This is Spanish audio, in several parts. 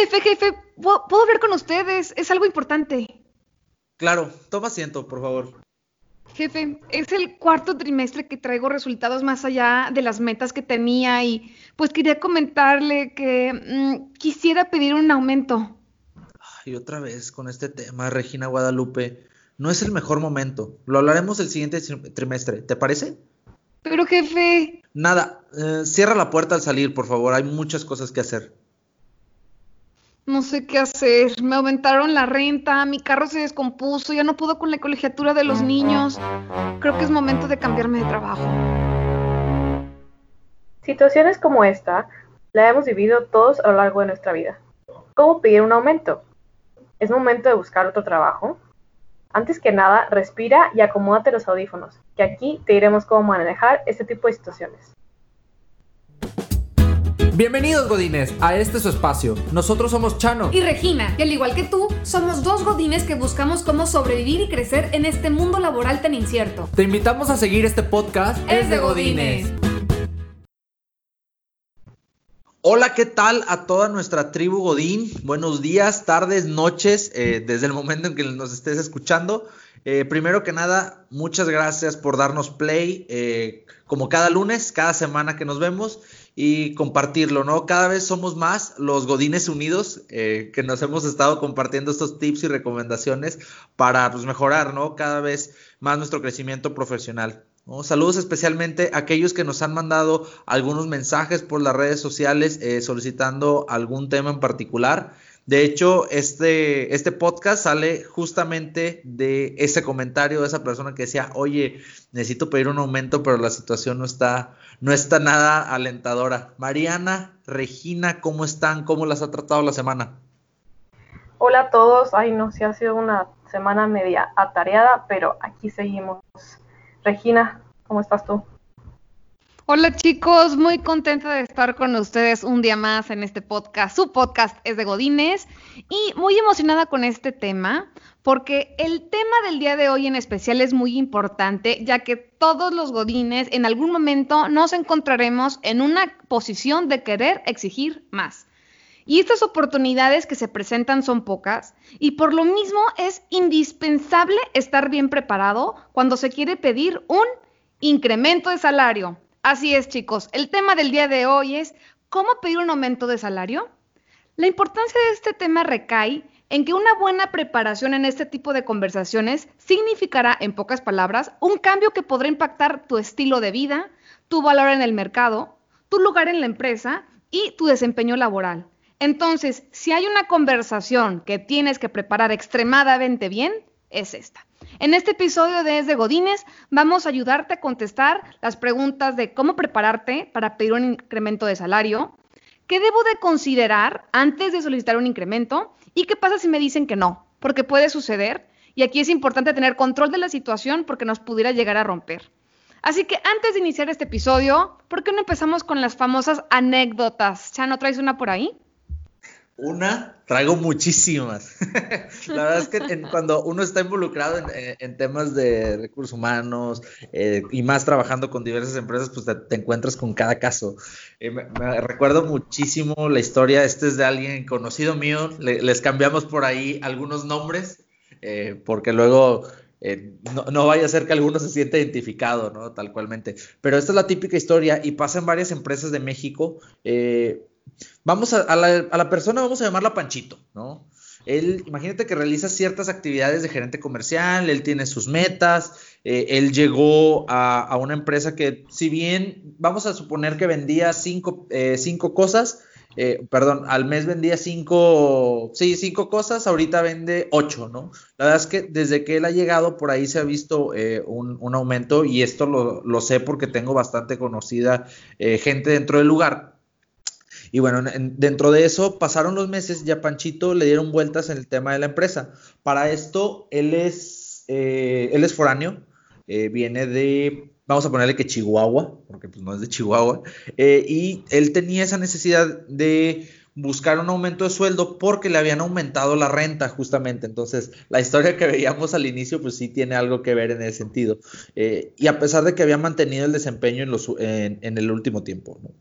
Jefe, jefe, ¿puedo hablar con ustedes? Es algo importante. Claro, toma asiento, por favor. Jefe, es el cuarto trimestre que traigo resultados más allá de las metas que tenía y pues quería comentarle que mm, quisiera pedir un aumento. Y otra vez con este tema, Regina Guadalupe, no es el mejor momento. Lo hablaremos el siguiente trimestre, ¿te parece? Pero jefe. Nada, eh, cierra la puerta al salir, por favor, hay muchas cosas que hacer. No sé qué hacer. Me aumentaron la renta, mi carro se descompuso, ya no puedo con la colegiatura de los niños. Creo que es momento de cambiarme de trabajo. Situaciones como esta la hemos vivido todos a lo largo de nuestra vida. ¿Cómo pedir un aumento? ¿Es momento de buscar otro trabajo? Antes que nada, respira y acomódate los audífonos, que aquí te diremos cómo manejar este tipo de situaciones. Bienvenidos Godines a este su espacio. Nosotros somos Chano y Regina, y al igual que tú, somos dos Godines que buscamos cómo sobrevivir y crecer en este mundo laboral tan incierto. Te invitamos a seguir este podcast. Es de Godines. Hola, ¿qué tal a toda nuestra tribu Godín? Buenos días, tardes, noches, eh, desde el momento en que nos estés escuchando. Eh, primero que nada, muchas gracias por darnos play, eh, como cada lunes, cada semana que nos vemos y compartirlo, ¿no? Cada vez somos más los Godines Unidos eh, que nos hemos estado compartiendo estos tips y recomendaciones para pues, mejorar, ¿no? Cada vez más nuestro crecimiento profesional. Saludos especialmente a aquellos que nos han mandado algunos mensajes por las redes sociales eh, solicitando algún tema en particular. De hecho, este, este podcast sale justamente de ese comentario de esa persona que decía, oye, necesito pedir un aumento, pero la situación no está, no está nada alentadora. Mariana, Regina, ¿cómo están? ¿Cómo las ha tratado la semana? Hola a todos. Ay, no, sí ha sido una semana media atareada, pero aquí seguimos. Regina, ¿cómo estás tú? Hola chicos, muy contenta de estar con ustedes un día más en este podcast. Su podcast es de Godines y muy emocionada con este tema porque el tema del día de hoy en especial es muy importante ya que todos los Godines en algún momento nos encontraremos en una posición de querer exigir más. Y estas oportunidades que se presentan son pocas y por lo mismo es indispensable estar bien preparado cuando se quiere pedir un incremento de salario Así es, chicos. El tema del día de hoy es ¿cómo pedir un aumento de salario? La importancia de este tema recae en que una buena preparación en este tipo de conversaciones significará, en pocas palabras, un cambio que podrá impactar tu estilo de vida, tu valor en el mercado, tu lugar en la empresa y tu desempeño laboral. Entonces, si hay una conversación que tienes que preparar extremadamente bien, es esta. En este episodio de Desde Godines vamos a ayudarte a contestar las preguntas de cómo prepararte para pedir un incremento de salario, qué debo de considerar antes de solicitar un incremento y qué pasa si me dicen que no, porque puede suceder y aquí es importante tener control de la situación porque nos pudiera llegar a romper. Así que antes de iniciar este episodio, ¿por qué no empezamos con las famosas anécdotas? ¿Ya no traes una por ahí? Una, traigo muchísimas. la verdad es que cuando uno está involucrado en, temas de recursos humanos eh, y más trabajando con diversas empresas, pues te, encuentras con cada caso. Eh, me, recuerdo muchísimo la historia, este es de alguien conocido mío, les cambiamos por ahí algunos nombres, eh, porque luego no, no, vaya a ser que alguno se sienta identificado, ¿no? Tal cualmente. Pero esta es la típica historia y pasa en varias empresas de México. Eh, Vamos a, la, persona, vamos a llamarla Panchito, ¿no? Él, imagínate que realiza ciertas actividades de gerente comercial, él tiene sus metas, eh, él llegó a, una empresa que, si bien vamos a suponer que vendía cinco, eh, cinco cosas, eh, perdón, al mes vendía cinco, sí, cinco cosas, ahorita vende ocho, ¿no? La verdad es que desde que él ha llegado por ahí se ha visto un, aumento y esto lo, sé porque tengo bastante conocida gente dentro del lugar y bueno, dentro de eso pasaron los meses y a Panchito le dieron vueltas en el tema de la empresa. Para esto, él es, eh, él es foráneo, eh, viene de, vamos a ponerle que Chihuahua, porque pues no es de Chihuahua, eh, y él tenía esa necesidad de buscar un aumento de sueldo porque le habían aumentado la renta justamente. Entonces, la historia que veíamos al inicio, pues sí tiene algo que ver en ese sentido. y a pesar de que había mantenido el desempeño en, en el último tiempo. ¿no?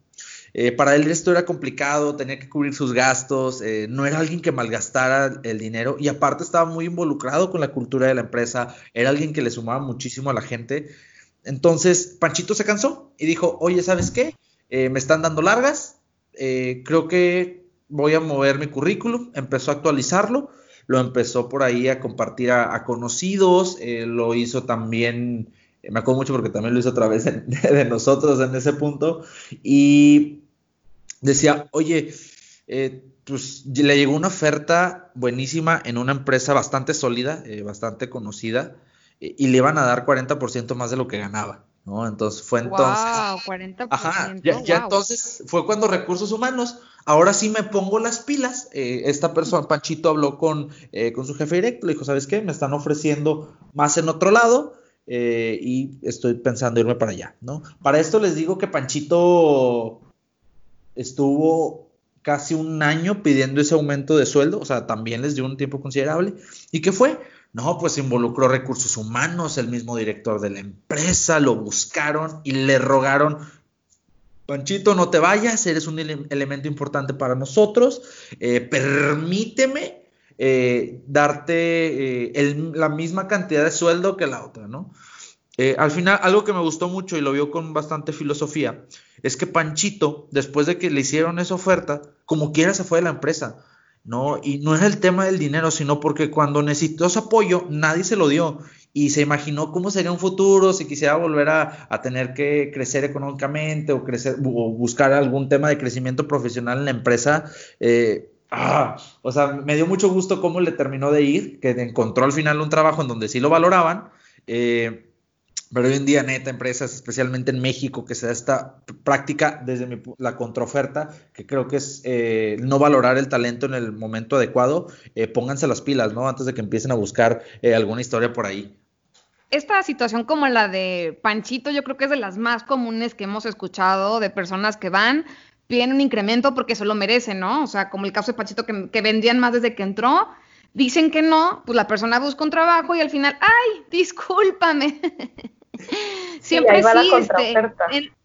Eh, para él esto era complicado, tenía que cubrir sus gastos, eh, no era alguien que malgastara el dinero y aparte estaba muy involucrado con la cultura de la empresa, era alguien que le sumaba muchísimo a la gente. Entonces Panchito se cansó y dijo, oye, ¿sabes qué? Eh, me están dando largas, creo que voy a mover mi currículum, empezó a actualizarlo, lo empezó por ahí a compartir a, conocidos, lo hizo también me acuerdo mucho porque también lo hizo otra vez de, nosotros en ese punto, y decía, oye, eh, pues le llegó una oferta buenísima en una empresa bastante sólida, eh, bastante conocida, y le iban a dar 40% más de lo que ganaba. ¿no? Entonces fue entonces. Wow, 40%. Ajá, ya, entonces fue cuando recursos humanos, ahora sí me pongo las pilas. Eh, esta persona, Panchito, habló con, con su jefe directo, le dijo, ¿sabes qué? Me están ofreciendo más en otro lado. Eh, y estoy pensando irme para allá, ¿no? Para esto les digo que Panchito estuvo casi un año pidiendo ese aumento de sueldo, o sea, también les dio un tiempo considerable. ¿Y qué fue? No, pues involucró recursos humanos, el mismo director de la empresa, lo buscaron y le rogaron, Panchito, no te vayas, eres un elemento importante para nosotros, eh, permíteme eh, darte eh, la misma cantidad de sueldo que la otra, ¿no? Al final, algo que me gustó mucho y lo vio con bastante filosofía, es que Panchito, después de que le hicieron esa oferta, como quiera se fue de la empresa, ¿no? Y no es el tema del dinero, sino porque cuando necesitó ese apoyo, nadie se lo dio y se imaginó cómo sería un futuro si quisiera volver a, a tener que crecer económicamente o, crecer, o buscar algún tema de crecimiento profesional en la empresa. Eh, ah, o sea, me dio mucho gusto cómo le terminó de ir, que encontró al final un trabajo en donde sí lo valoraban. Eh, pero hoy en día, neta, empresas, especialmente en México, que se da esta práctica desde la contraoferta, que creo que es eh, no valorar el talento en el momento adecuado, eh, pónganse las pilas, ¿no? Antes de que empiecen a buscar alguna historia por ahí. Esta situación como la de Panchito, yo creo que es de las más comunes que hemos escuchado de personas que van, piden un incremento porque se lo merecen, ¿no? O sea, como el caso de Pachito que, vendían más desde que entró, dicen que no, pues la persona busca un trabajo y al final, ay, discúlpame. Siempre existe.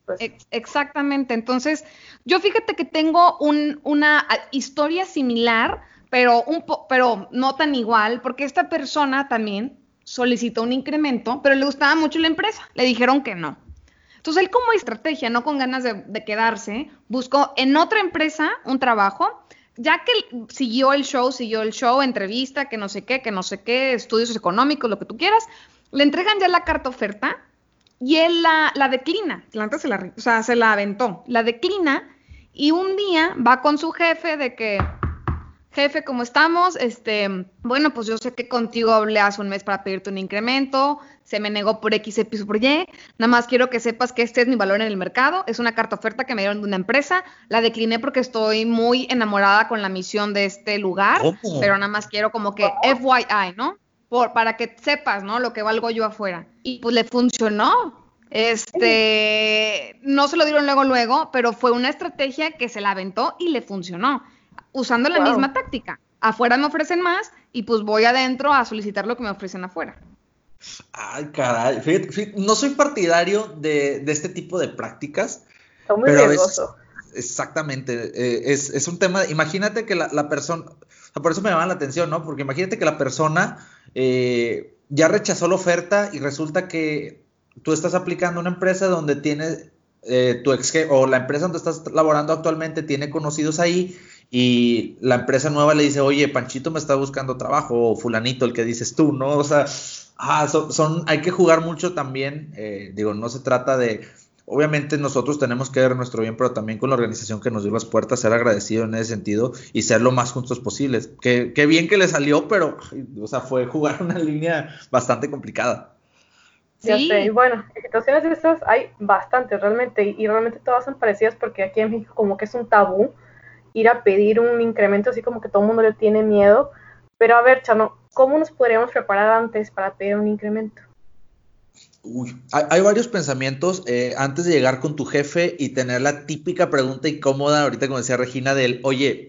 Pues. exactamente. Entonces, yo fíjate que tengo una historia similar, pero, un pero no tan igual, porque esta persona también solicitó un incremento, pero le gustaba mucho la empresa. Le dijeron que no. Entonces él como estrategia, no con ganas de, quedarse, buscó en otra empresa un trabajo, ya que siguió el show, siguió el show, entrevista, que no sé qué, que no sé qué, estudios económicos, lo que tú quieras, le entregan ya la carta oferta y él la, declina, se la, o sea, se la aventó, la declina y un día va con su jefe de que, jefe, ¿cómo estamos? Este, bueno, pues yo sé que contigo hablé hace un mes para pedirte un incremento, se me negó por X, Y, por Y. Nada más quiero que sepas que este es mi valor en el mercado. Es una carta oferta que me dieron de una empresa. La decliné porque estoy muy enamorada con la misión de este lugar. Pero nada más quiero como que FYI, ¿no? Por, para que sepas, ¿no? Lo que valgo yo afuera. Y pues le funcionó. Este, no se lo dieron luego, luego, pero fue una estrategia que se la aventó y le funcionó, usando la misma táctica. Afuera me ofrecen más y pues voy adentro a solicitar lo que me ofrecen afuera. Ay, caray. no soy partidario de, este tipo de prácticas. Está muy riesgoso. exactamente. Eh, es, un tema. Imagínate que la, persona. Por eso me llama la atención, ¿no? Porque imagínate que la persona eh, ya rechazó la oferta y resulta que tú estás aplicando una empresa donde tienes eh, tu ex o la empresa donde estás laborando actualmente tiene conocidos ahí y la empresa nueva le dice, oye, Panchito me está buscando trabajo, o fulanito, el que dices tú, ¿no? O sea, Ah, son, hay que jugar mucho también. Eh, digo, no se trata de. Obviamente nosotros tenemos que ver nuestro bien, pero también con la organización que nos dio las puertas, ser agradecido en ese sentido y ser lo más juntos posibles. Qué, bien que le salió, pero, o sea, fue jugar una línea bastante complicada. Ya sé, y bueno, situaciones de estas hay bastantes realmente, y, y realmente todas son parecidas porque aquí en México como que es un tabú ir a pedir un incremento, así como que todo el mundo le tiene miedo. Pero a ver, Chano, ¿Cómo nos podríamos preparar antes para pedir un incremento? Uy, hay, varios pensamientos eh, antes de llegar con tu jefe y tener la típica pregunta incómoda, ahorita como decía Regina, del, oye,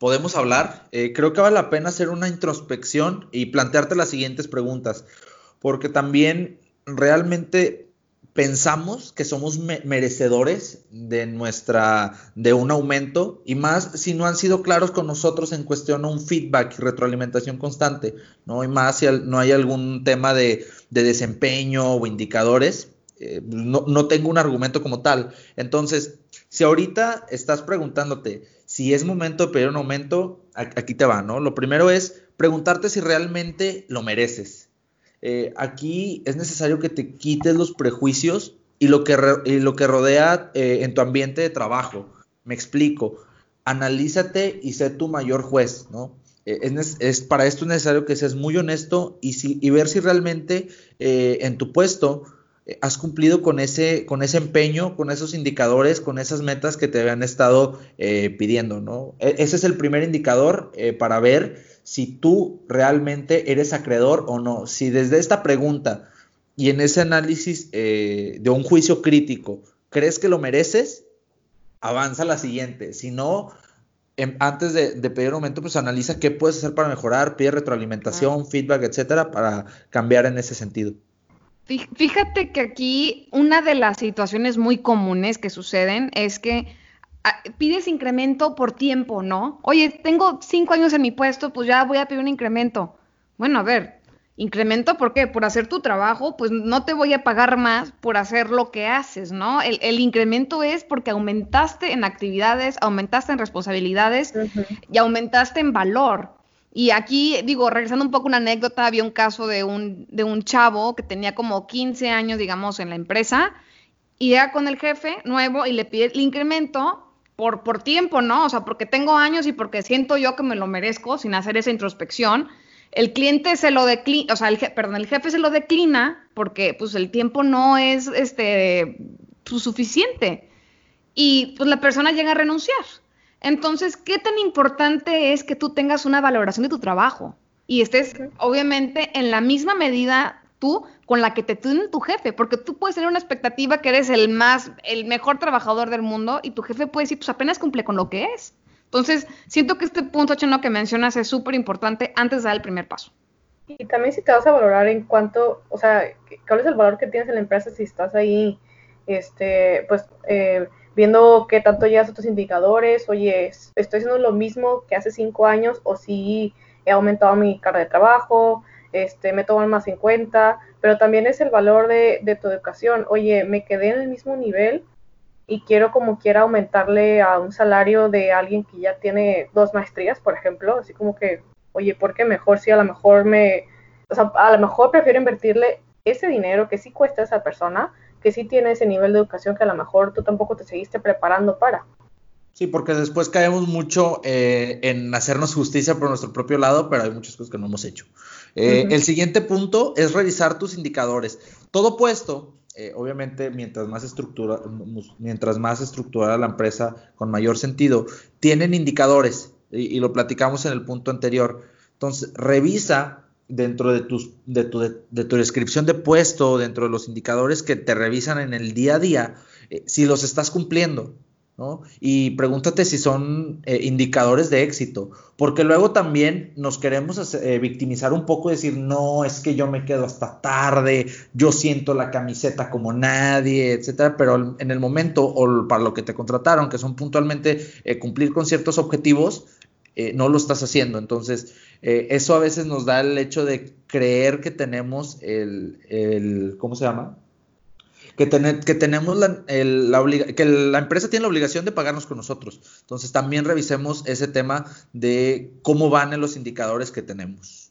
¿podemos hablar? Eh, creo que vale la pena hacer una introspección y plantearte las siguientes preguntas, porque también realmente pensamos que somos merecedores de nuestra de un aumento y más si no han sido claros con nosotros en cuestión a un feedback y retroalimentación constante, ¿no? Y más si no hay algún tema de, desempeño o indicadores, eh, no, no tengo un argumento como tal. Entonces, si ahorita estás preguntándote si es momento de pedir un aumento, aquí te va, ¿no? Lo primero es preguntarte si realmente lo mereces. Eh, aquí es necesario que te quites los prejuicios y lo que, lo que rodea eh, en tu ambiente de trabajo. Me explico. Analízate y sé tu mayor juez, ¿no? Eh, es, para esto es necesario que seas muy honesto y, si, y ver si realmente en tu puesto has cumplido con ese, con ese empeño, con esos indicadores, con esas metas que te habían estado pidiendo, ¿no? E, ese es el primer indicador para ver si tú realmente eres acreedor o no. Si desde esta pregunta y en ese análisis eh, de un juicio crítico crees que lo mereces, avanza a la siguiente. Si no, em, antes de, pedir un aumento, pues analiza qué puedes hacer para mejorar, pide retroalimentación, feedback, etcétera, para cambiar en ese sentido. Fíjate que aquí una de las situaciones muy comunes que suceden es que Ah, pides incremento por tiempo, ¿no? Oye, tengo cinco años en mi puesto, pues ya voy a pedir un incremento. Bueno, a ver, incremento, ¿por qué? Por hacer tu trabajo, pues no te voy a pagar más por hacer lo que haces, ¿no? El, incremento es porque aumentaste en actividades, aumentaste en responsabilidades y aumentaste en valor. Y aquí, digo, regresando un poco una anécdota, había un caso de un, de un chavo que tenía como 15 años, digamos, en la empresa, y llega con el jefe nuevo y le pide el incremento por, por tiempo, ¿no? O sea, porque tengo años y porque siento yo que me lo merezco sin hacer esa introspección. El cliente se lo declina, o sea, el, perdón, el jefe se lo declina porque pues el tiempo no es este pues, suficiente y pues la persona llega a renunciar. Entonces, ¿qué tan importante es que tú tengas una valoración de tu trabajo y estés obviamente en la misma medida tú con la que te tiene tu jefe, porque tú puedes tener una expectativa que eres el más, el mejor trabajador del mundo y tu jefe puede decir, pues apenas cumple con lo que es. Entonces, siento que este punto, Chano, que mencionas es súper importante antes de dar el primer paso. Y también si te vas a valorar en cuanto, o sea, cuál es el valor que tienes en la empresa si estás ahí, este, pues, eh, viendo qué tanto llegas a tus indicadores, oye, estoy haciendo lo mismo que hace cinco años o si he aumentado mi carga de trabajo, este, me toman más en cuenta, pero también es el valor de, tu educación. Oye, me quedé en el mismo nivel y quiero como quiera aumentarle a un salario de alguien que ya tiene dos maestrías, por ejemplo, así como que, oye, ¿por qué mejor si a lo mejor me, o sea, a lo mejor prefiero invertirle ese dinero que sí cuesta a esa persona, que sí tiene ese nivel de educación que a lo mejor tú tampoco te seguiste preparando para. Sí, porque después caemos mucho eh, en hacernos justicia por nuestro propio lado, pero hay muchas cosas que no hemos hecho. Eh, el siguiente punto es revisar tus indicadores. Todo puesto, eh, obviamente, mientras más, estructura, mientras más estructurada la empresa, con mayor sentido, tienen indicadores, y, lo platicamos en el punto anterior. Entonces, revisa dentro de, tus, de, tu, de, tu descripción de puesto, dentro de los indicadores que te revisan en el día a día, si los estás cumpliendo. Y pregúntate si son eh, indicadores de éxito, porque luego también nos queremos eh, victimizar un poco y decir, no, es que yo me quedo hasta tarde, yo siento la camiseta como nadie, etcétera, pero en el momento o para lo que te contrataron, que son puntualmente eh, cumplir con ciertos objetivos, no lo estás haciendo. Entonces, eso a veces nos da el hecho de creer que tenemos el, el ¿cómo se llama? Que, que tenemos la, que la empresa tiene la obligación de pagarnos con nosotros. Entonces también revisemos ese tema de cómo van en los indicadores que tenemos.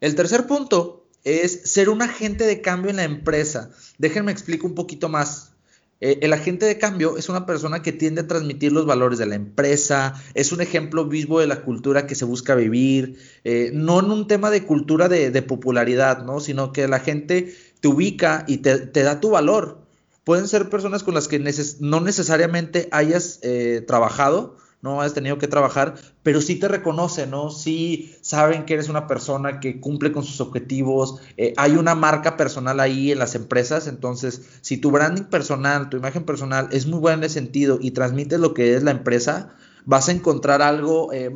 El tercer punto es ser un agente de cambio en la empresa. Déjenme explico un poquito más. Eh, el agente de cambio es una persona que tiende a transmitir los valores de la empresa, es un ejemplo vivo de la cultura que se busca vivir, eh, no en un tema de cultura de, de popularidad, ¿no? sino que la gente te ubica y te, da tu valor. Pueden ser personas con las que no necesariamente hayas eh, trabajado, no has tenido que trabajar, pero sí te reconocen, ¿no? Sí saben que eres una persona que cumple con sus objetivos, eh, hay una marca personal ahí en las empresas, entonces si tu branding personal, tu imagen personal es muy buena en ese sentido y transmites lo que es la empresa, vas a encontrar algo, eh,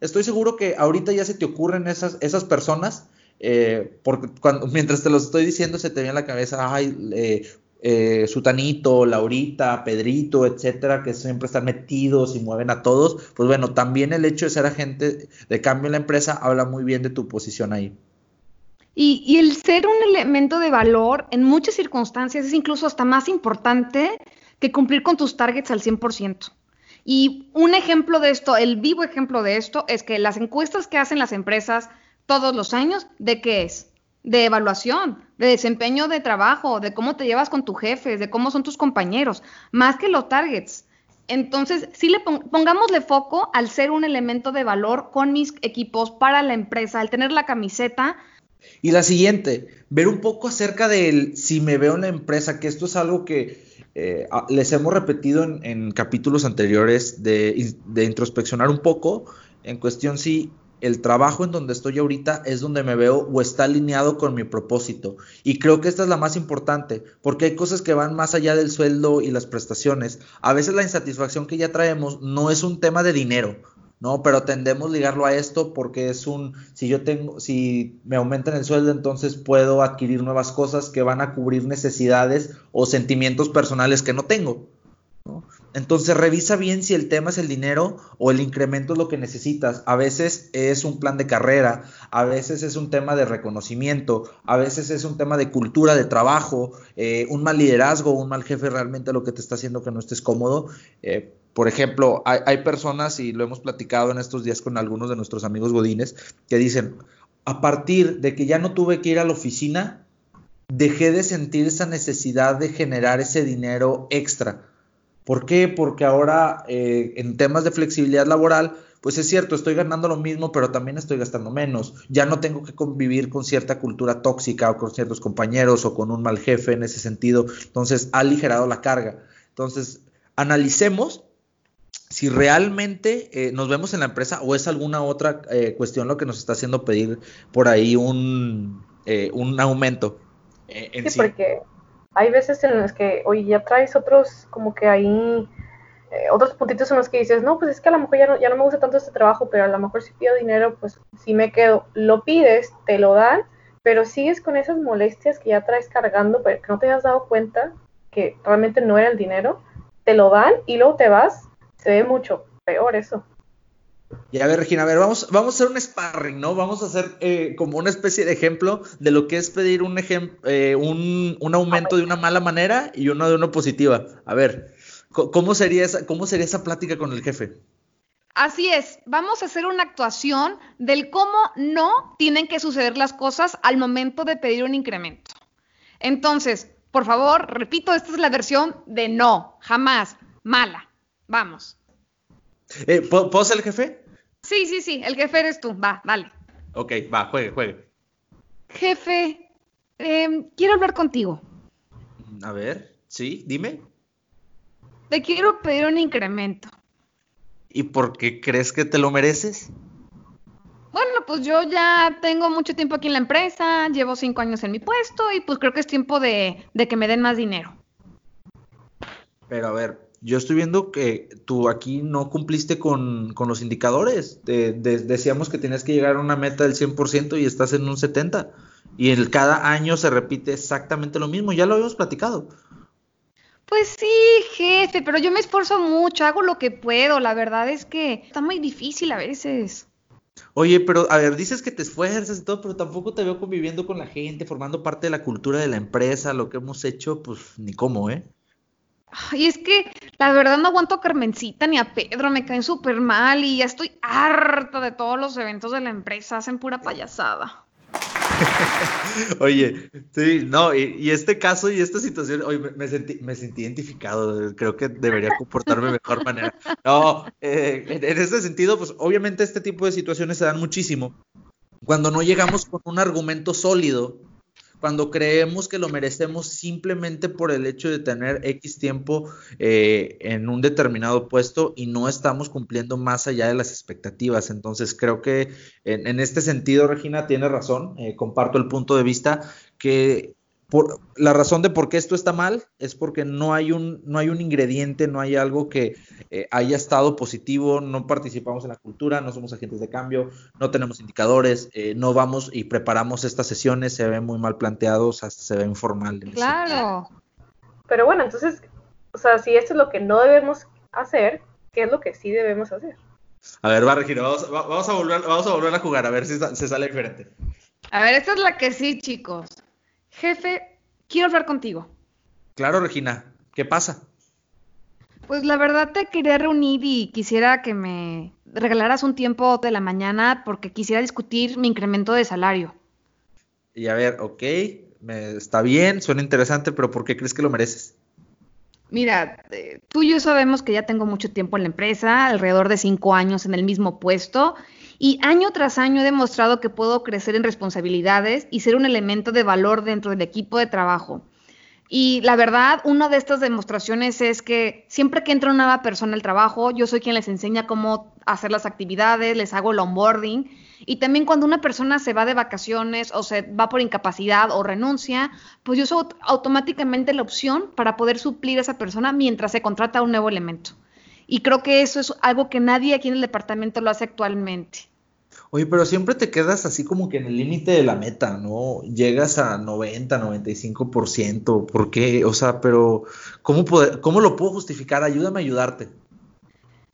estoy seguro que ahorita ya se te ocurren esas, esas personas eh, porque cuando, mientras te lo estoy diciendo se te viene a la cabeza, ay, eh, Sutanito, Laurita, Pedrito, etcétera, que siempre están metidos y mueven a todos, pues bueno, también el hecho de ser agente de cambio en la empresa habla muy bien de tu posición ahí. Y, y, el ser un elemento de valor en muchas circunstancias es incluso hasta más importante que cumplir con tus targets al 100%. Y un ejemplo de esto, el vivo ejemplo de esto, es que las encuestas que hacen las empresas todos los años, ¿de qué es? De evaluación, de desempeño de trabajo, de cómo te llevas con tu jefe, de cómo son tus compañeros, más que los targets. Entonces, sí le pongámosle foco al ser un elemento de valor con mis equipos para la empresa, al tener la camiseta. Y la siguiente, ver un poco acerca del si me veo en la empresa, que esto es algo que eh, les hemos repetido en, capítulos anteriores de, de, introspeccionar un poco en cuestión si el trabajo en donde estoy ahorita es donde me veo o está alineado con mi propósito. Y creo que esta es la más importante, porque hay cosas que van más allá del sueldo y las prestaciones. A veces la insatisfacción que ya traemos no es un tema de dinero, ¿no? Pero tendemos ligarlo a esto porque es un, si yo tengo, si me aumentan el sueldo, entonces puedo adquirir nuevas cosas que van a cubrir necesidades o sentimientos personales que no tengo. Entonces revisa bien si el tema es el dinero o el incremento es lo que necesitas. A veces es un plan de carrera, a veces es un tema de reconocimiento, a veces es un tema de cultura de trabajo, eh, un mal liderazgo, un mal jefe realmente lo que te está haciendo que no estés cómodo. Eh, por ejemplo, hay, hay, personas, y lo hemos platicado en estos días con algunos de nuestros amigos godines, que dicen, a partir de que ya no tuve que ir a la oficina, dejé de sentir esa necesidad de generar ese dinero extra ¿Por qué? Porque ahora eh, en temas de flexibilidad laboral, pues es cierto, estoy ganando lo mismo, pero también estoy gastando menos. Ya no tengo que convivir con cierta cultura tóxica o con ciertos compañeros o con un mal jefe en ese sentido. Entonces, ha aligerado la carga. Entonces, analicemos si realmente eh, nos vemos en la empresa o es alguna otra eh, cuestión lo que nos está haciendo pedir por ahí un, un aumento. En sí, porque hay veces en las que, oye, ya traes otros, como que ahí, eh, otros puntitos en los que dices, no, pues es que a lo mejor ya no, ya no me gusta tanto este trabajo, pero a lo mejor si pido dinero, pues si me quedo. Lo pides, te lo dan, pero sigues con esas molestias que ya traes cargando, pero que no te has dado cuenta que realmente no era el dinero, te lo dan y luego te vas, se ve mucho peor eso. Y a ver, Regina, a ver, vamos, vamos a hacer un sparring, ¿no? Vamos a hacer eh, como una especie de ejemplo de lo que es pedir un, eh, un, un, aumento de una mala manera y uno de una positiva. A ver, ¿cómo sería, esa, ¿cómo sería esa plática con el jefe? Así es, vamos a hacer una actuación del cómo no tienen que suceder las cosas al momento de pedir un incremento. Entonces, por favor, repito, esta es la versión de no, jamás, mala. Vamos. Eh, ¿puedo, ser el jefe? Sí, sí, sí, el jefe eres tú. Va, dale. Ok, va, juegue, juegue. Jefe, em, quiero hablar contigo. A ver, sí, dime. Te quiero pedir un incremento. ¿Y por qué crees que te lo mereces? Bueno, pues yo ya tengo mucho tiempo aquí en la empresa, llevo cinco años en mi puesto y pues creo que es tiempo de, de que me den más dinero. Pero a ver, yo estoy viendo que tú aquí no cumpliste con, los indicadores. decíamos que tenías que llegar a una meta del 100% y estás en un 70%. Y el, cada año se repite exactamente lo mismo. Ya lo habíamos platicado. Pues sí, jefe, pero yo me esfuerzo mucho, hago lo que puedo. La verdad es que está muy difícil a veces. Oye, pero a ver, dices que te esfuerzas y todo, pero tampoco te veo conviviendo con la gente, formando parte de la cultura de la empresa, lo que hemos hecho, pues ni cómo, ¿eh? Y es que la verdad no aguanto a Carmencita ni a Pedro, me caen súper mal y ya estoy harta de todos los eventos de la empresa, hacen pura payasada. Oye, sí, no, y, este caso y esta situación, oye, me, sentí, me sentí identificado, creo que debería comportarme de mejor manera. No, eh, en, en este sentido, pues obviamente este tipo de situaciones se dan muchísimo. Cuando no llegamos con un argumento sólido cuando creemos que lo merecemos simplemente por el hecho de tener X tiempo eh, en un determinado puesto y no estamos cumpliendo más allá de las expectativas. Entonces creo que en, este sentido, Regina, tiene razón, eh, comparto el punto de vista que por, la razón de por qué esto está mal es porque no hay un, no hay un ingrediente, no hay algo que eh, haya estado positivo, no participamos en la cultura, no somos agentes de cambio, no tenemos indicadores, eh, no vamos y preparamos estas sesiones, se ven muy mal planteados, hasta se ve informal. claro. Pero bueno, entonces, o sea, si esto es lo que no debemos hacer, ¿qué es lo que sí debemos hacer? A ver, va, Regina, vamos, va- vamos a volver, vamos a volver a jugar, a ver si se sale diferente. A ver, esta es la que sí, chicos. Jefe, quiero hablar contigo. Claro, Regina, ¿qué pasa? Pues la verdad te quería reunir y quisiera que me regalaras un tiempo de la mañana porque quisiera discutir mi incremento de salario. Y a ver, ok, me, está bien, suena interesante, pero ¿por qué crees que lo mereces? Mira, eh, tú y yo sabemos que ya tengo mucho tiempo en la empresa, alrededor de cinco años en el mismo puesto, y año tras año he demostrado que puedo crecer en responsabilidades y ser un elemento de valor dentro del equipo de trabajo. Y la verdad, una de estas demostraciones es que siempre que entra una nueva persona al trabajo, yo soy quien les enseña cómo hacer las actividades, les hago el onboarding. Y también cuando una persona se va de vacaciones o se va por incapacidad o renuncia, pues yo soy aut- automáticamente la opción para poder suplir a esa persona mientras se contrata un nuevo elemento. Y creo que eso es algo que nadie aquí en el departamento lo hace actualmente. Oye, pero siempre te quedas así como que en el límite de la meta, ¿no? Llegas a 90, 95%, ¿por qué? O sea, pero ¿cómo, poder- cómo lo puedo justificar? Ayúdame a ayudarte.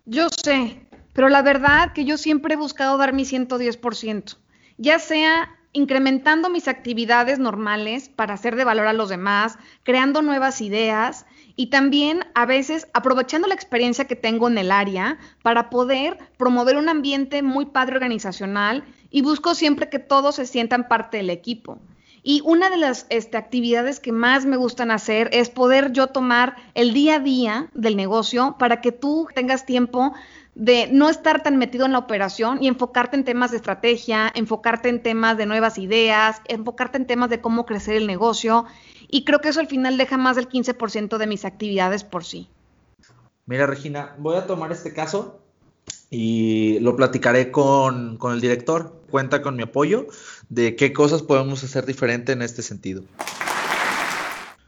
Yo sé, pero la verdad que yo siempre he buscado dar mi 110%, ya sea incrementando mis actividades normales para hacer de valor a los demás, creando nuevas ideas y también a veces aprovechando la experiencia que tengo en el área para poder promover un ambiente muy padre organizacional y busco siempre que todos se sientan parte del equipo. Y una de las este, actividades que más me gustan hacer es poder yo tomar el día a día del negocio para que tú tengas tiempo de no estar tan metido en la operación y enfocarte en temas de estrategia, enfocarte en temas de nuevas ideas, enfocarte en temas de cómo crecer el negocio. Y creo que eso al final deja más del 15% de mis actividades por sí. Mira, Regina, voy a tomar este caso y lo platicaré con, con el director. Cuenta con mi apoyo de qué cosas podemos hacer diferente en este sentido.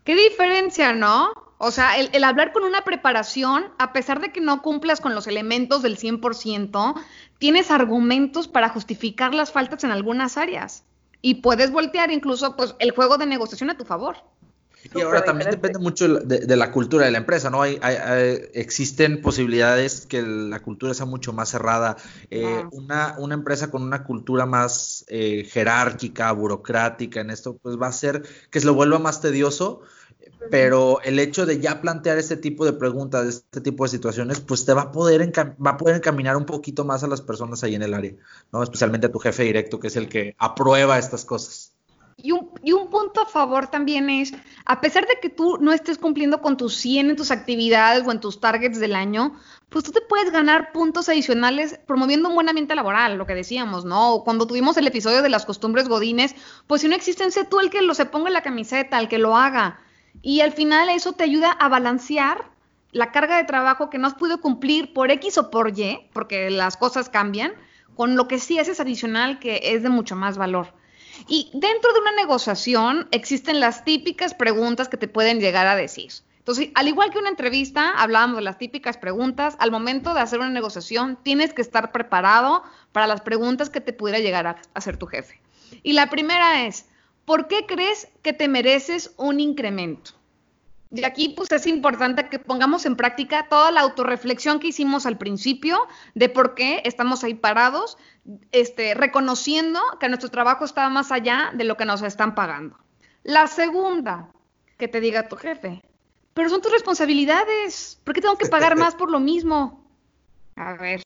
¿Qué diferencia, no? O sea, el, el hablar con una preparación, a pesar de que no cumplas con los elementos del 100%, tienes argumentos para justificar las faltas en algunas áreas. Y puedes voltear incluso pues, el juego de negociación a tu favor. Y ahora también diferente. depende mucho de, la- de- de la cultura de la empresa, ¿no? Hay, hay- hay- existen posibilidades que la cultura sea mucho más cerrada. Eh, Ah. una, una empresa con una cultura más eh, jerárquica, burocrática en esto, pues va a hacer que se lo vuelva más tedioso. Pero el hecho de ya plantear este tipo de preguntas, este tipo de situaciones, pues te va a poder va a poder encaminar un poquito más a las personas ahí en el área, ¿no? Especialmente a tu jefe directo, que es el que aprueba estas cosas. Y un, punto a favor también es, a pesar de que tú no estés cumpliendo con tus 100 en tus actividades o en tus targets del año, pues tú te puedes ganar puntos adicionales promoviendo un buen ambiente laboral, lo que decíamos, ¿no? Cuando tuvimos el episodio de las costumbres godines, pues si no existen, sé tú el que lo se ponga en la camiseta, el que lo haga. Y al final eso te ayuda a balancear la carga de trabajo que no has podido cumplir por X o por Y, porque las cosas cambian, con lo que sí haces adicional que es de mucho más valor. Y dentro de una negociación existen las típicas preguntas que te pueden llegar a decir. Entonces, al igual que una entrevista, hablábamos de las típicas preguntas, al momento de hacer una negociación tienes que estar preparado para las preguntas que te pudiera llegar a hacer tu jefe. Y la primera es, ¿por qué crees que te mereces un incremento? Y aquí pues es importante que pongamos en práctica toda la autorreflexión que hicimos al principio de por qué estamos ahí parados, este, reconociendo que nuestro trabajo está más allá de lo que nos están pagando. La segunda, que te diga tu jefe, pero son tus responsabilidades, ¿por qué tengo que pagar más por lo mismo? A ver,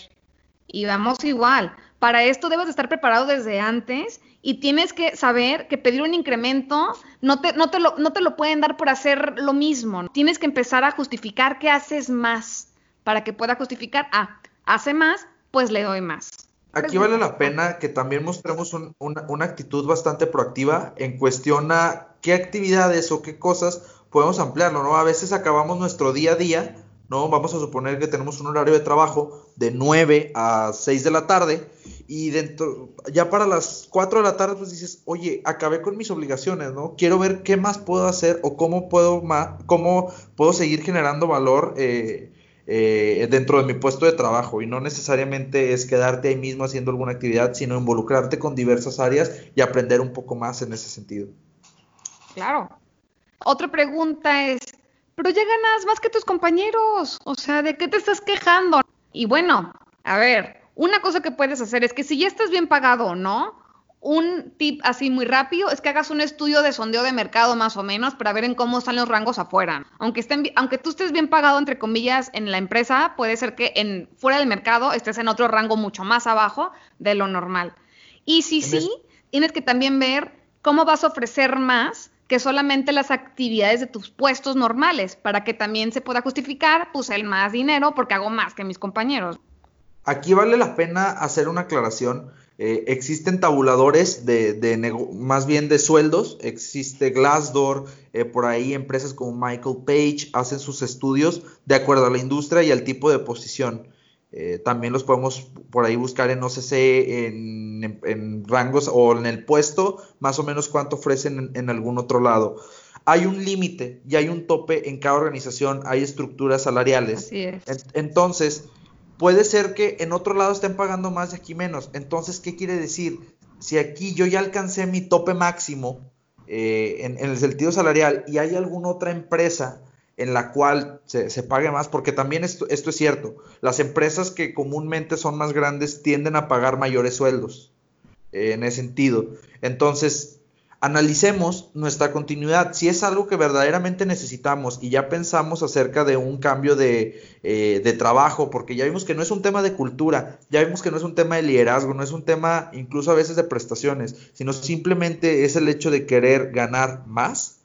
y vamos igual. Para esto debes de estar preparado desde antes y tienes que saber que pedir un incremento no te, no te, lo, no te lo pueden dar por hacer lo mismo. Tienes que empezar a justificar que haces más para que pueda justificar, ah, hace más, pues le doy más. Aquí vale la pena que también mostremos un- una, una actitud bastante proactiva en cuestión a qué actividades o qué cosas podemos ampliarlo, ¿no? A veces acabamos nuestro día a día, ¿no? Vamos a suponer que tenemos un horario de trabajo de 9 a 6 de la tarde y dentro, ya para las 4 de la tarde pues dices, oye, acabé con mis obligaciones, ¿no? Quiero ver qué más puedo hacer o cómo puedo, ma- cómo puedo seguir generando valor eh, eh, dentro de mi puesto de trabajo y no necesariamente es quedarte ahí mismo haciendo alguna actividad, sino involucrarte con diversas áreas y aprender un poco más en ese sentido. Claro. Otra pregunta es, pero ya ganas más que tus compañeros. O sea, ¿de qué te estás quejando? Y bueno, a ver, una cosa que puedes hacer es que si ya estás bien pagado o no, un tip así muy rápido es que hagas un estudio de sondeo de mercado más o menos para ver en cómo están los rangos afuera. Aunque, estén, aunque tú estés bien pagado, entre comillas, en la empresa, puede ser que en, fuera del mercado estés en otro rango mucho más abajo de lo normal. Y si sí, tienes que también ver cómo vas a ofrecer más que solamente las actividades de tus puestos normales, para que también se pueda justificar, pues el más dinero porque hago más que mis compañeros. Aquí vale la pena hacer una aclaración eh, existen tabuladores de, más bien de sueldos, existe Glassdoor, eh, por ahí empresas como Michael Page hacen sus estudios de acuerdo a la industria y al tipo de posición. Eh, también los podemos por ahí buscar en OCC en, en, rangos o en el puesto, más o menos cuánto ofrecen en, algún otro lado. Hay un límite y hay un tope en cada organización, hay estructuras salariales. Así es. entonces, puede ser que en otro lado estén pagando más y aquí menos. Entonces, ¿qué quiere decir? Si aquí yo ya alcancé mi tope máximo eh, en, el sentido salarial y hay alguna otra empresa en la cual se, pague más, porque también esto, esto, es cierto, las empresas que comúnmente son más grandes tienden a pagar mayores sueldos eh, en ese sentido. Entonces, analicemos nuestra continuidad. Si es algo que verdaderamente necesitamos y ya pensamos acerca de un cambio de, eh, de, trabajo, porque ya vimos que no es un tema de cultura, ya vimos que no es un tema de liderazgo, no es un tema incluso a veces de prestaciones, sino simplemente es el hecho de querer ganar más.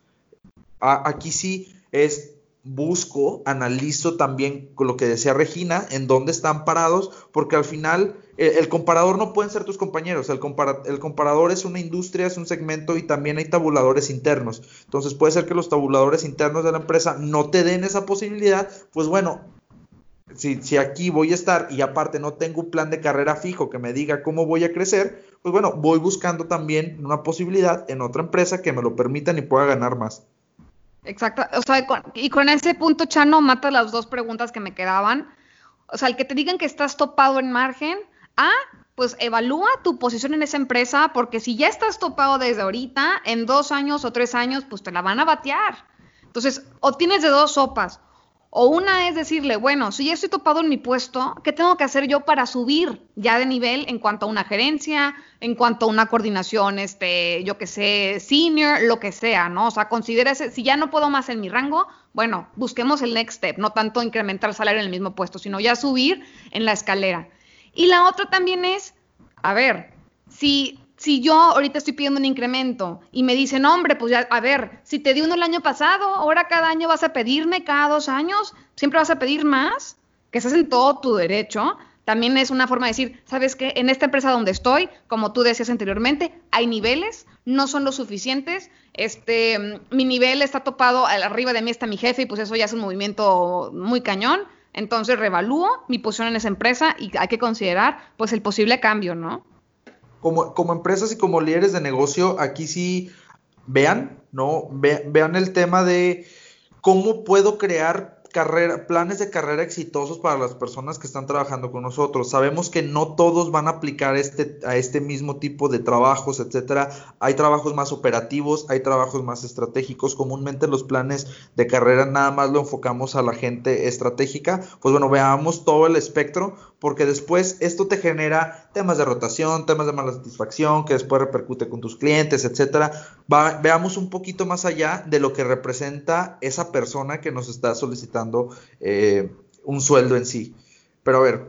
aquí sí es busco, analizo también lo que decía Regina, en dónde están parados, porque al final el, comparador no pueden ser tus compañeros, el, el, comparador es una industria, es un segmento y también hay tabuladores internos. Entonces puede ser que los tabuladores internos de la empresa no te den esa posibilidad, pues bueno, si, si aquí voy a estar y aparte no tengo un plan de carrera fijo que me diga cómo voy a crecer, pues bueno, voy buscando también una posibilidad en otra empresa que me lo permitan y pueda ganar más. Exacto. O sea, y con ese punto, Chano, mata las dos preguntas que me quedaban. O sea, el que te digan que estás topado en margen, ah, pues evalúa tu posición en esa empresa, porque si ya estás topado desde ahorita, en dos años o tres años, pues te la van a batear. Entonces, o tienes de dos sopas, o una es decirle, bueno, si ya estoy topado en mi puesto, ¿qué tengo que hacer yo para subir ya de nivel en cuanto a una gerencia, en cuanto a una coordinación, este, yo que sé, senior, lo que sea, ¿no? O sea, considera si ya no puedo más en mi rango, bueno, busquemos el next step, no tanto incrementar el salario en el mismo puesto, sino ya subir en la escalera. Y la otra también es, a ver, si si yo ahorita estoy pidiendo un incremento y me dicen, hombre, pues ya, a ver, si te di uno el año pasado, ahora cada año vas a pedirme, cada dos años, siempre vas a pedir más, que estás en todo tu derecho, también es una forma de decir, ¿sabes qué? En esta empresa donde estoy, como tú decías anteriormente, hay niveles, no son lo suficientes. Este, mi nivel está topado, arriba de mí está mi jefe y pues eso ya es un movimiento muy cañón. Entonces revalúo mi posición en esa empresa y hay que considerar pues el posible cambio, ¿no? Como, empresas y como líderes de negocio, aquí sí vean, ¿no? vean el tema de cómo puedo crear carrera, planes de carrera exitosos para las personas que están trabajando con nosotros. Sabemos que no todos van a aplicar este, a este mismo tipo de trabajos, etcétera. Hay trabajos más operativos, hay trabajos más estratégicos. Comúnmente los planes de carrera nada más lo enfocamos a la gente estratégica. Pues bueno, veamos todo el espectro, porque después esto te genera temas de rotación, temas de mala satisfacción, que después repercute con tus clientes, etcétera. veamos un poquito más allá de lo que representa esa persona que nos está solicitando eh, un sueldo en sí. Pero a ver,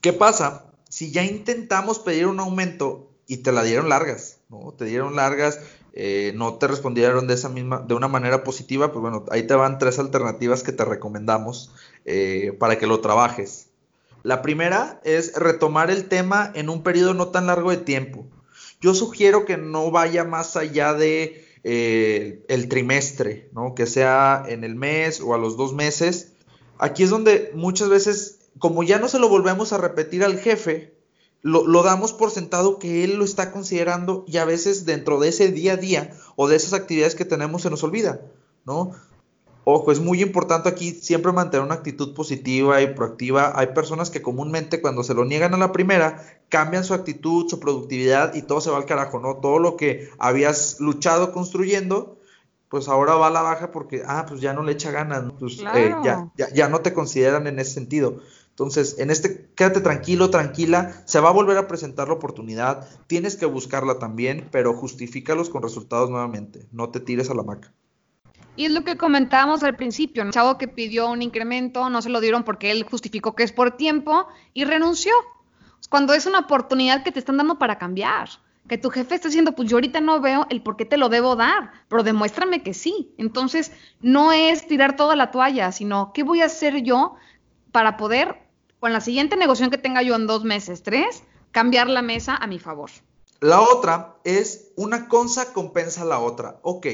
¿qué pasa si ya intentamos pedir un aumento y te la dieron largas? ¿no? Te dieron largas, eh, no te respondieron de esa misma, de una manera positiva, pues bueno, ahí te van tres alternativas que te recomendamos eh, para que lo trabajes. La primera es retomar el tema en un periodo no tan largo de tiempo. Yo sugiero que no vaya más allá de eh, el trimestre, ¿no? Que sea en el mes o a los dos meses. Aquí es donde muchas veces, como ya no se lo volvemos a repetir al jefe, lo, lo, damos por sentado que él lo está considerando y a veces dentro de ese día a día o de esas actividades que tenemos se nos olvida, ¿no? Ojo, es muy importante aquí siempre mantener una actitud positiva y proactiva. Hay personas que comúnmente cuando se lo niegan a la primera, cambian su actitud, su productividad y todo se va al carajo, ¿no? Todo lo que habías luchado construyendo, pues ahora va a la baja porque, ah, pues ya no le echa ganas, ¿no? pues eh, ya, ya, ya no te consideran en ese sentido. Entonces, en este, quédate tranquilo, tranquila, se va a volver a presentar la oportunidad, tienes que buscarla también, pero justifícalos con resultados nuevamente, no te tires a la maca. Y es lo que comentábamos al principio, el chavo que pidió un incremento, no se lo dieron porque él justificó que es por tiempo y renunció. Cuando es una oportunidad que te están dando para cambiar, que tu jefe está diciendo, pues yo ahorita no veo el por qué te lo debo dar, pero demuéstrame que sí. Entonces, no es tirar toda la toalla, sino qué voy a hacer yo para poder, con la siguiente negociación que tenga yo en dos meses, tres, cambiar la mesa a mi favor. La otra es una cosa compensa la otra. Ok,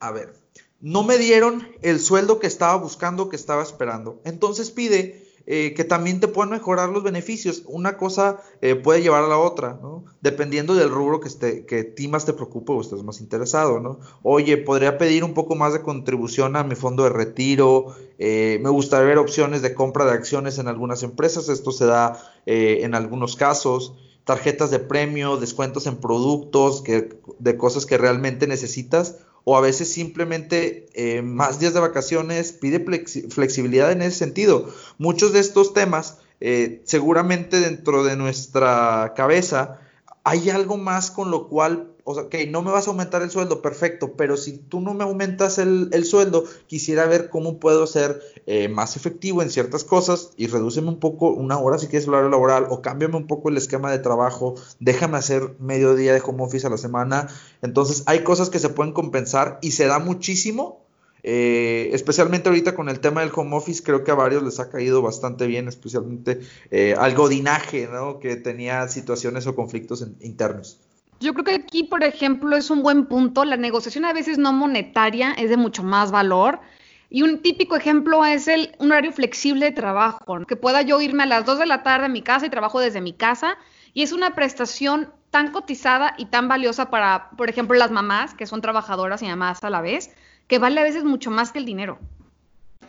a ver, no me dieron el sueldo que estaba buscando, que estaba esperando. Entonces pide eh, que también te puedan mejorar los beneficios. Una cosa eh, puede llevar a la otra, ¿no? Dependiendo del rubro que, esté, que ti más te preocupe o estés más interesado, ¿no? Oye, podría pedir un poco más de contribución a mi fondo de retiro. eh, me gustaría ver opciones de compra de acciones en algunas empresas. Esto se da en algunos casos tarjetas de premio, descuentos en productos, que, de cosas que realmente necesitas, o a veces simplemente eh, más días de vacaciones, pide flexi- flexibilidad en ese sentido. Muchos de estos temas, eh, seguramente dentro de nuestra cabeza, hay algo más con lo cual, o sea, que no me vas a aumentar el sueldo, perfecto, pero si tú no me aumentas el, el sueldo, quisiera ver cómo puedo ser eh, más efectivo en ciertas cosas y redúceme un poco una hora si quieres el horario laboral o cámbiame un poco el esquema de trabajo, déjame hacer medio día de home office a la semana. Entonces hay cosas que se pueden compensar y se da muchísimo. eh, especialmente ahorita con el tema del home office, creo que a varios les ha caído bastante bien, especialmente eh, al godinaje, ¿no? Que tenía situaciones o conflictos internos. Yo creo que aquí, por ejemplo, es un buen punto. La negociación a veces no monetaria es de mucho más valor. Y un típico ejemplo es el un horario flexible de trabajo, que pueda yo irme a las 2 de la tarde a mi casa y trabajo desde mi casa. Y es una prestación tan cotizada y tan valiosa para, por ejemplo, las mamás, que son trabajadoras y mamás a la vez, que vale a veces mucho más que el dinero.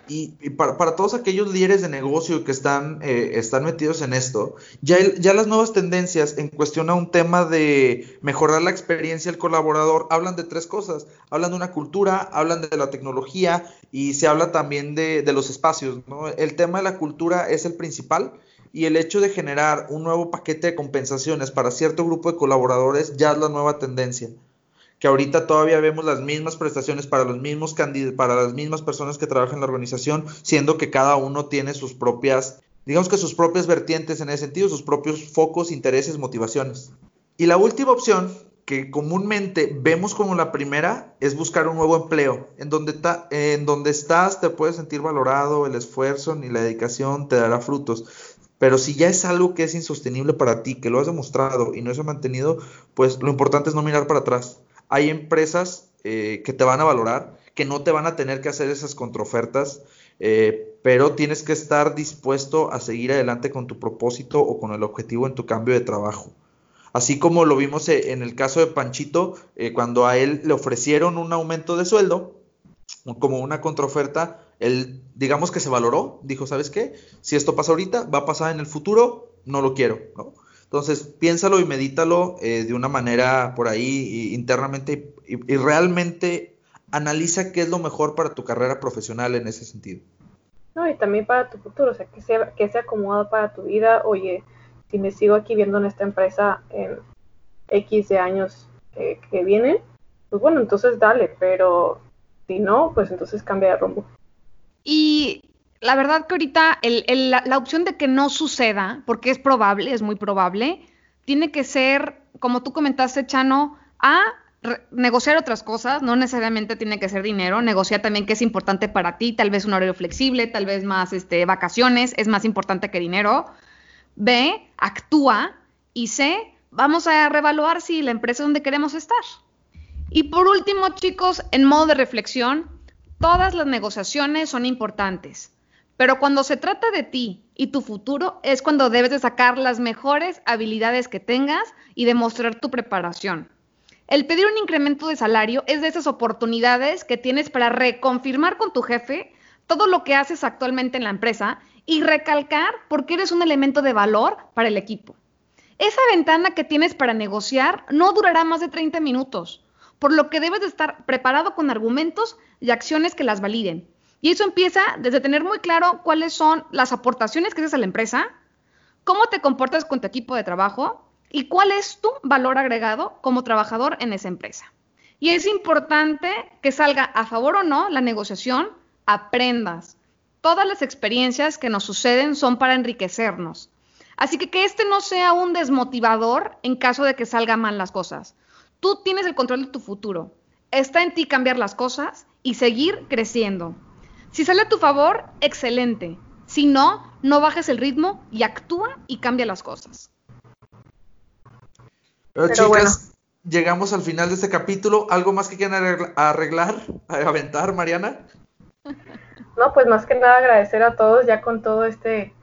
Y, y para, para todos aquellos líderes de negocio que están, eh, están metidos en esto, ya, ya las nuevas tendencias en cuestión a un tema de mejorar la experiencia del colaborador hablan de tres cosas. Hablan de una cultura, hablan de la tecnología y se habla también de, de los espacios. ¿no? El tema de la cultura es el principal y el hecho de generar un nuevo paquete de compensaciones para cierto grupo de colaboradores ya es la nueva tendencia que ahorita todavía vemos las mismas prestaciones para los mismos para las mismas personas que trabajan en la organización, siendo que cada uno tiene sus propias, digamos que sus propias vertientes en ese sentido, sus propios focos, intereses, motivaciones. Y la última opción que comúnmente vemos como la primera es buscar un nuevo empleo. En donde, ta- en donde estás te puedes sentir valorado, el esfuerzo ni la dedicación te dará frutos. Pero si ya es algo que es insostenible para ti, que lo has demostrado y no se ha mantenido, pues lo importante es no mirar para atrás. Hay empresas eh, que te van a valorar, que no te van a tener que hacer esas contraofertas, eh, pero tienes que estar dispuesto a seguir adelante con tu propósito o con el objetivo en tu cambio de trabajo. Así como lo vimos eh, en el caso de Panchito, cuando a él le ofrecieron un aumento de sueldo, como una contraoferta, él digamos que se valoró, dijo, ¿sabes qué? Si esto pasa ahorita, va a pasar en el futuro, no lo quiero, ¿no? Entonces, piénsalo y medítalo eh, de una manera por ahí y- internamente y, y realmente analiza qué es lo mejor para tu carrera profesional en ese sentido. No, y también para tu futuro, o sea, que sea, que sea acomodado para tu vida. Oye, si me sigo aquí viendo en esta empresa en X de años que, que vienen, pues bueno, entonces dale, pero si no, pues entonces cambia de rumbo. Y la verdad que ahorita la, opción de que no suceda, porque es probable, es muy probable, tiene que ser, como tú comentaste, Chano, a negociar otras cosas, no necesariamente tiene que ser dinero, negociar también que es importante para ti, tal vez un horario flexible, tal vez más este, vacaciones, es más importante que dinero. B, actúa y C, vamos a reevaluar si la empresa es donde queremos estar. Y por último, chicos, en modo de reflexión, todas las negociaciones son importantes, pero cuando se trata de ti y tu futuro es cuando debes de sacar las mejores habilidades que tengas y demostrar tu preparación. El pedir un incremento de salario es de esas oportunidades que tienes para reconfirmar con tu jefe todo lo que haces actualmente en la empresa y recalcar por qué eres un elemento de valor para el equipo. Esa ventana que tienes para negociar no durará más de 30 minutos. por lo que debes de estar preparado con argumentos y acciones que las validen. Y eso empieza desde tener muy claro cuáles son las aportaciones que haces a la empresa, cómo te comportas con tu equipo de trabajo y cuál es tu valor agregado como trabajador en esa empresa. Y es importante que salga a favor o no la negociación, aprendas. Todas las experiencias que nos suceden son para enriquecernos. Así que que este no sea un desmotivador en caso de que salgan mal las cosas. Tú tienes el control de tu futuro. Está en ti cambiar las cosas y seguir creciendo. Si sale a tu favor, excelente. Si no, no bajes el ritmo y actúa y cambia las cosas. Pero, chicas, llegamos al final de este capítulo. ¿Algo más que quieran arreglar, aventar, Mariana? No, pues más que nada agradecer a todos ya con todo este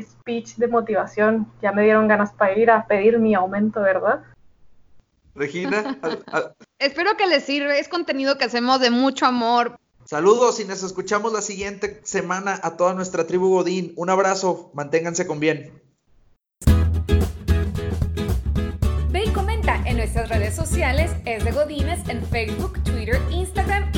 speech de motivación. Ya me dieron ganas para ir a pedir mi aumento, ¿verdad? Regina. Espero que les sirva. Es contenido que hacemos de mucho amor. Saludos y nos escuchamos la siguiente semana a toda nuestra tribu Godín. Un abrazo, manténganse con bien. Ve y comenta en nuestras redes sociales, es de Godines en Facebook, Twitter, Instagram